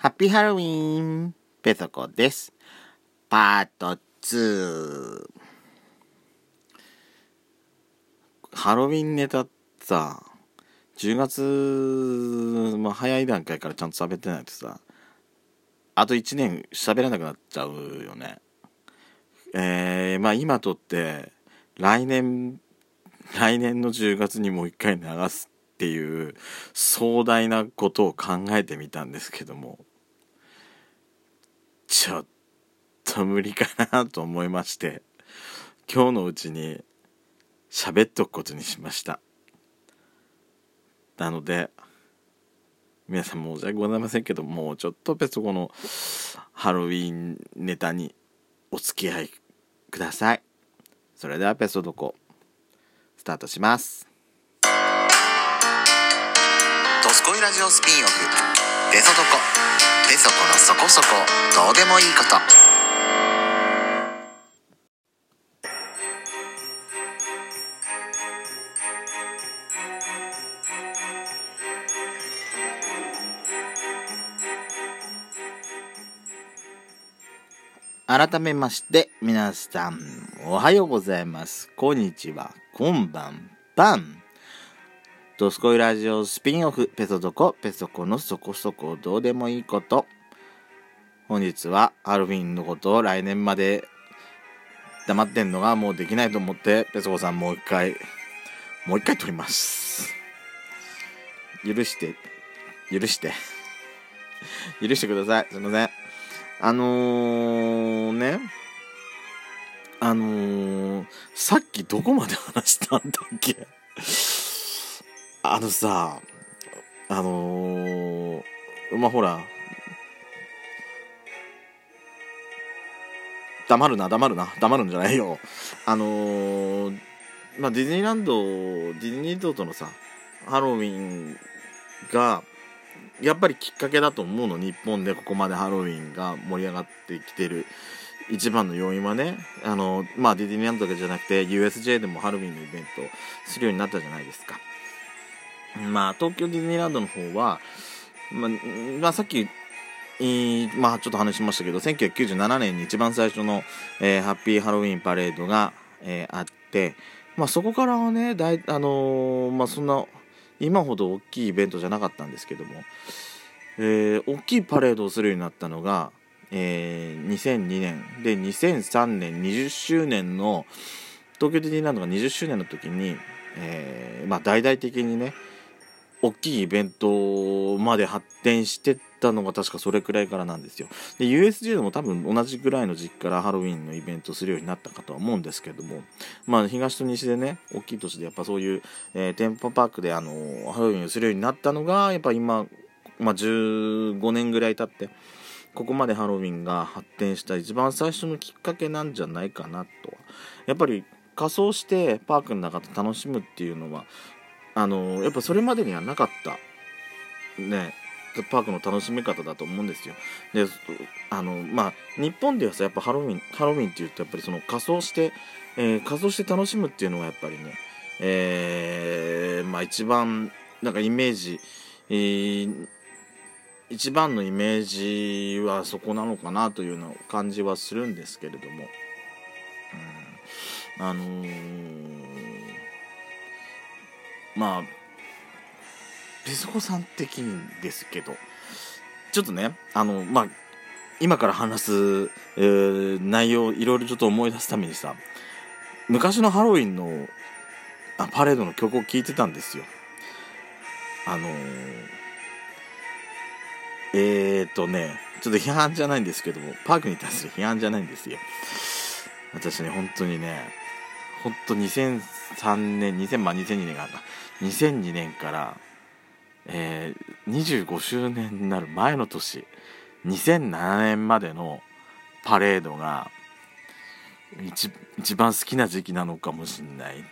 ハッピーハロウィンペソコです。パート2。ハロウィンネタさ、10月、まあ、早い段階からちゃんと喋ってないとさ、あと1年喋らなくなっちゃうよね。えー、まあ今とって、来年、来年の10月にもう一回流すっていう壮大なことを考えてみたんですけどもちょっと無理かなと思いまして今日のうちに喋っとくことにしました。なので皆さん申し訳ございませんけどもうちょっとペソコのハロウィンネタにお付き合いください。それではペソドコスタートします。ドスコイラジオスピンオフ。ペソドコ。ペソコのそこそこ。どうでもいいこと。改めまして皆さんおはようございます。こんにちは。こんばんばん。ドスコイラジオスピンオフペソドコペソコのそこそこどうでもいいこと。本日はハロウィンのことを来年まで黙ってんのがもうできないと思ってペソコさんもう一回もう一回撮ります。許して許して許してください。すいません。あのー、ね、あのー、さっきどこまで話したんだっけ？あのさ、あのー、まあ、ほら、黙るな、黙るな、黙るんじゃないよ。あのー、まあ、ディズニーランド、ディズニーランドのさ、ハロウィンが、やっぱりきっかけだと思うの日本でここまでハロウィンが盛り上がってきてる。一番の要因はねあのまあディズニーランドだけじゃなくて USJ でもハロウィンのイベントするようになったじゃないですか。まあ東京ディズニーランドの方は、まあ、まあ、さっきまあちょっと話しましたけど1997年に一番最初の、えー、ハッピーハロウィンパレードが、えー、あってまあそこからはねだいあの、まあそんな今ほど大きいイベントじゃなかったんですけども、えー、大きいパレードをするようになったのが、えー、2002年。で2003年20周年の東京ディズニーランドが20周年の時に、えー、まあ、大々的にね大きいイベントまで発展してったのが確かそれくらいからなんですよ。で USJ でも多分同じぐらいの時期からハロウィンのイベントするようになったかとは思うんですけどもまあ東と西でね大きい都市でやっぱそういう、えー、テンポパークであのハロウィンをするようになったのがやっぱ今、まあ、15年ぐらい経ってここまでハロウィンが発展した一番最初のきっかけなんじゃないかなとやっぱり仮装してパークの中で楽しむっていうのはあのやっぱそれまでにはなかった。ね。パークの楽しみ方だと思うんですよ。であのまあ日本ではさやっぱハロウィンハロウィンっていうとやっぱりその仮装して、えー、仮装して楽しむっていうのはやっぱりね、えー、まあ一番なんかイメージ、えー、一番のイメージはそこなのかなというような感じはするんですけれども、うん、あのー、まあペソコさん的にですけど。ちょっとねあのまあ今から話す、えー、内容いろいろちょっと思い出すためにさ昔のハロウィンのあパレードの曲を聴いてたんですよ。あのー、えー、っとねちょっと批判じゃないんですけどもパークに対する批判じゃないんですよ。私ね本当にね本当2003年2000まあ2002年か2002年からえー、25周年になる前の年2007年までのパレードが一一番好きな時期なのかもしんない。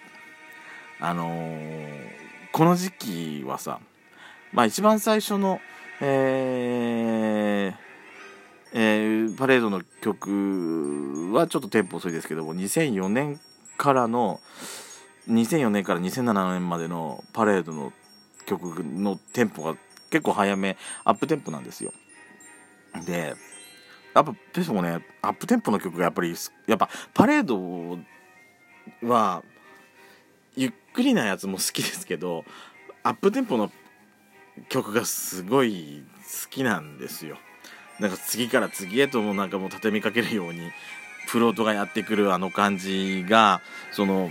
あのー、この時期はさまあ一番最初のえーえー、パレードの曲はちょっとテンポ遅いですけども2004年からの2004年から2007年までのパレードの曲のテンポが結構早めアップテンポなんですよ。でやっぱペソもねアップテンポの曲がやっぱりやっぱパレードはゆっくりなやつも好きですけどアップテンポの曲がすごい好きなんですよ。なんか次から次へともなんかもう畳みかけるようにフロートがやってくるあの感じがその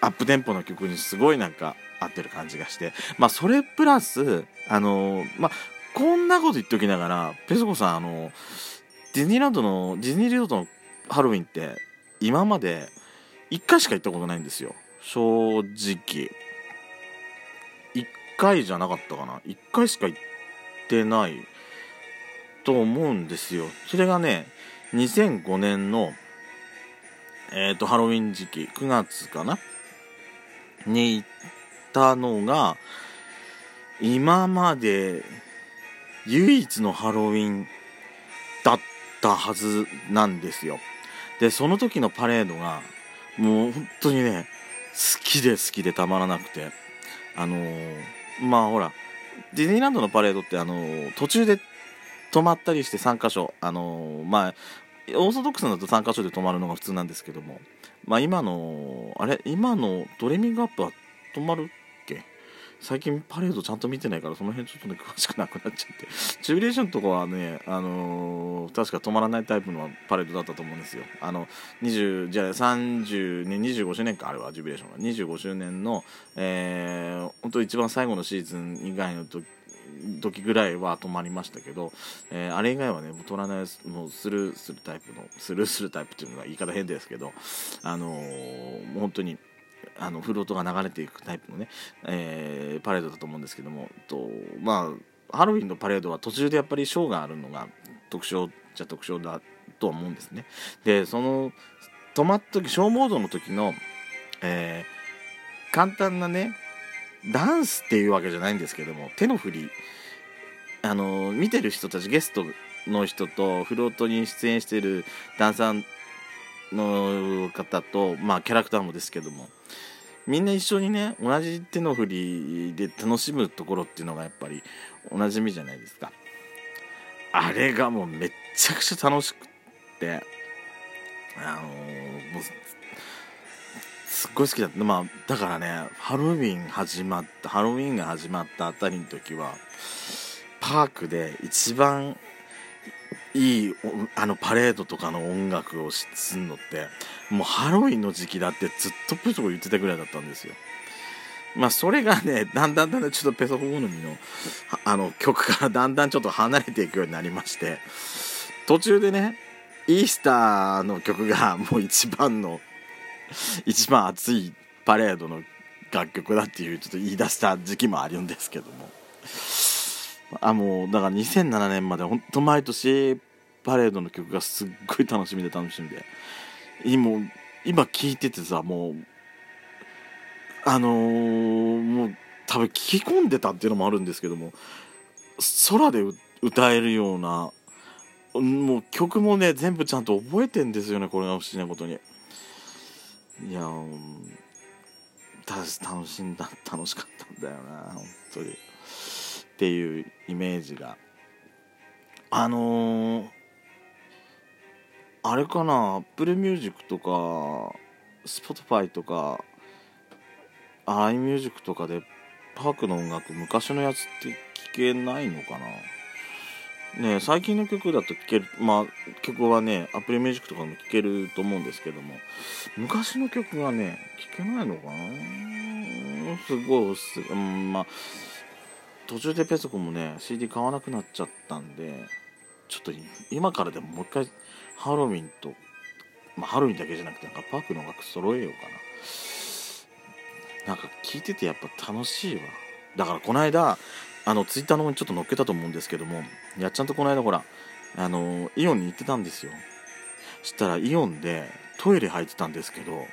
アップテンポの曲にすごいなんか合ってる感じがして。まあそれプラスあのまあこんなこと言っておきながらペソコさんあのディズニーランドのディズニーリゾートのハロウィンって今まで1回しか行ったことないんですよ。正直。1回じゃなかったかな。1回しか行ってないと思うんですよ。それがね2005年のえっ、ー、とハロウィン時期9月かな。に行ったのが今まで唯一のハロウィンだったはずなんですよ。でその時のパレードがもう本当にね好きで好きでたまらなくて。あのー、まあほらディズニーランドのパレードってあのー、途中で止まったりして3箇所。あのー、まあオーソドックスだと3箇所で止まるのが普通なんですけども。まあ今のあれ？今のドレミングアップは止まるっけ？最近パレードちゃんと見てないからその辺ちょっとね詳しくなくなっちゃって。ジュビレーションとかはねあのー、確か止まらないタイプのパレードだったと思うんですよ。あの20じゃあ30年25周年かあれはジュビレーションが。25周年のえー、本当一番最後のシーズン以外の時時ぐらいは止まりましたけど、えー、あれ以外はねもう取らないもうスルーするタイプのスルーするタイプっていうのは言い方変ですけどあのー、本当にあのフロートが流れていくタイプのね、えー、パレードだと思うんですけどもとまあハロウィンのパレードは途中でやっぱりショーがあるのが特徴じゃ特徴だとは思うんですね。でその止まった時ショーモードの時の、えー、簡単なねダンスっていうわけじゃないんですけども手の振り。あの見てる人たちゲストの人とフロートに出演してるダンサーの方とまあキャラクターもですけどもみんな一緒にね同じ手の振りで楽しむところっていうのがやっぱりおなじみじゃないですか。あれがもうめっちゃくちゃ楽しくってあのー、もうすっごい好きだったまあだからねハロウィン始まったハロウィンが始まったあたりの時はパークで一番いいあのパレードとかの音楽をすんのってもうハロウィンの時期だってずっとプソコ言ってたぐらいだったんですよ。まあそれがねだんだんだんだんちょっとペソコ好みのあの曲からだんだんちょっと離れていくようになりまして途中でねイースターの曲がもう一番の 一番熱いパレードの楽曲だっていうちょっと言い出した時期もあるんですけども。あもうだから2007年まで本当毎年パレードの曲がすっごい楽しみで楽しみで。今今聴いててさもうあのー、もう多分聞き込んでたっていうのもあるんですけども空で歌えるようなもう曲もね全部ちゃんと覚えてんですよねこれが不思議なことに。いや楽しんだ楽しかったんだよな本当に。っていうイメージが。あのー、あれかな Apple Music とか Spotify とか iMusic とかでパークの音楽昔のやつって聞けないのかな？ね最近の曲だと聴けるまあ曲はね Apple Music とかでも聴けると思うんですけども昔の曲がね聴けないのかな？すごいおすすめ、うん、まあ途中でペソコもね CD 買わなくなっちゃったんでちょっと今からでももう一回ハロウィンと、まあ、ハロウィンだけじゃなくてなんかパークの楽揃えようかな。なんか聞いててやっぱ楽しいわ。だからこの間あのツイッターの方にちょっと載っけたと思うんですけどもやっちゃんとこの間ほらあのイオンに行ってたんですよ。そしたらイオンでトイレ入ってたんですけど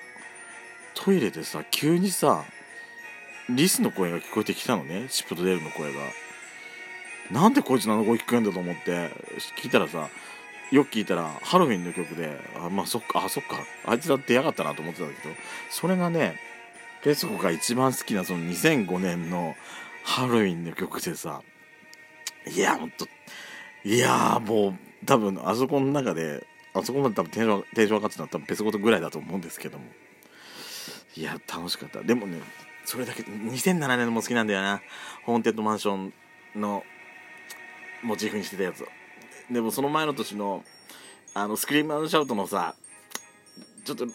トイレでさ急にさリスの声が聞こえてきたのね。シップとデールの声が。なんでこいつの声聞こえんだと思って聞いたらさよく聞いたらハロウィンの曲であまあそっかあそっかあいつだってやがったなと思ってたんだけどそれがねペソコが一番好きなその2005年のハロウィンの曲でさ。いやほんと。いやもう多分あそこの中であそこまで多分テンションテンション上がってたのは多分ペソコトぐらいだと思うんですけども。いや楽しかった。でもねそれだけ2007年も好きなんだよな。ホーンテッドマンションのモチーフにしてたやつでもその前の年のあのスクリームシャウトのさちょっと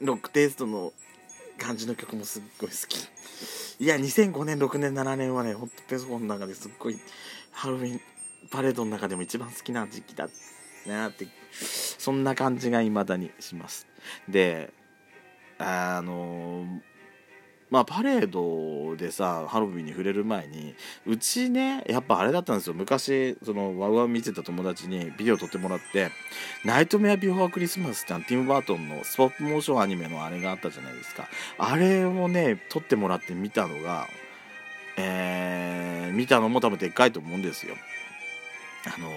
ロックテイストの感じの曲もすっごい好き。いや2005年6年7年はねほんとペソコンの中ですっごいハロウィンパレードの中でも一番好きな時期だなってそんな感じがいまだにします。であのまあパレードでさハロウィンに触れる前にうちねやっぱあれだったんですよ。昔そのワウワウ見てた友達にビデオ撮ってもらって「ナイトメアビフォークリスマス」ってティム・バートンのスポップモーションアニメのあれがあったじゃないですか。あれをね撮ってもらって見たのがえー、見たのも多分でっかいと思うんですよ。あのー、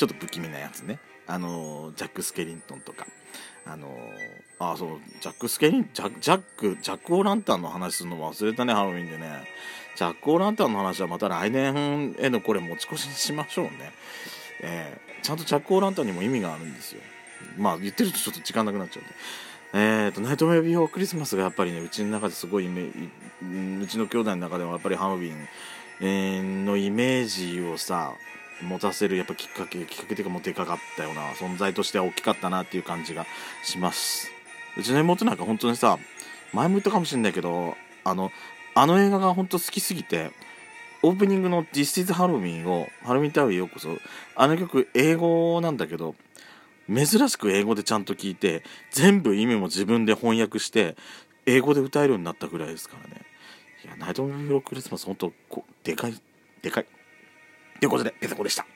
ちょっと不気味なやつね。あの、ジャック・スケリントンとか。あの、あそうジャック・スケリンジャジャックジャック・オ・ランタンの話するの忘れたねハロウィンでね。ジャック・オー・ランタンの話はまた来年へのこれ持ち越しにしましょうね、えー、ちゃんとジャック・オー・ランタンにも意味があるんですよ。まあ言ってるとちょっと時間なくなっちゃうんで。えーと、 Nightmare Before Christmas がやっぱりねうちの中ですごいイメうちの兄弟の中ではやっぱりハロウィン、のイメージをさ持たせるやっぱきっかけきっかけというかもうでかかったような存在としては大きかったなっていう感じがします。うちの妹なんか本当にさ前も言ったかもしれないけどあのあの映画が本当好きすぎてオープニングの「This is Halloween」を「ハロウィンタウンへようこそ」あの曲英語なんだけど珍しく英語でちゃんと聞いて全部意味も自分で翻訳して英語で歌えるようになったぐらいですからね。いやナイトメロクリスマス本当こでかいでかい。ということでペソコでした。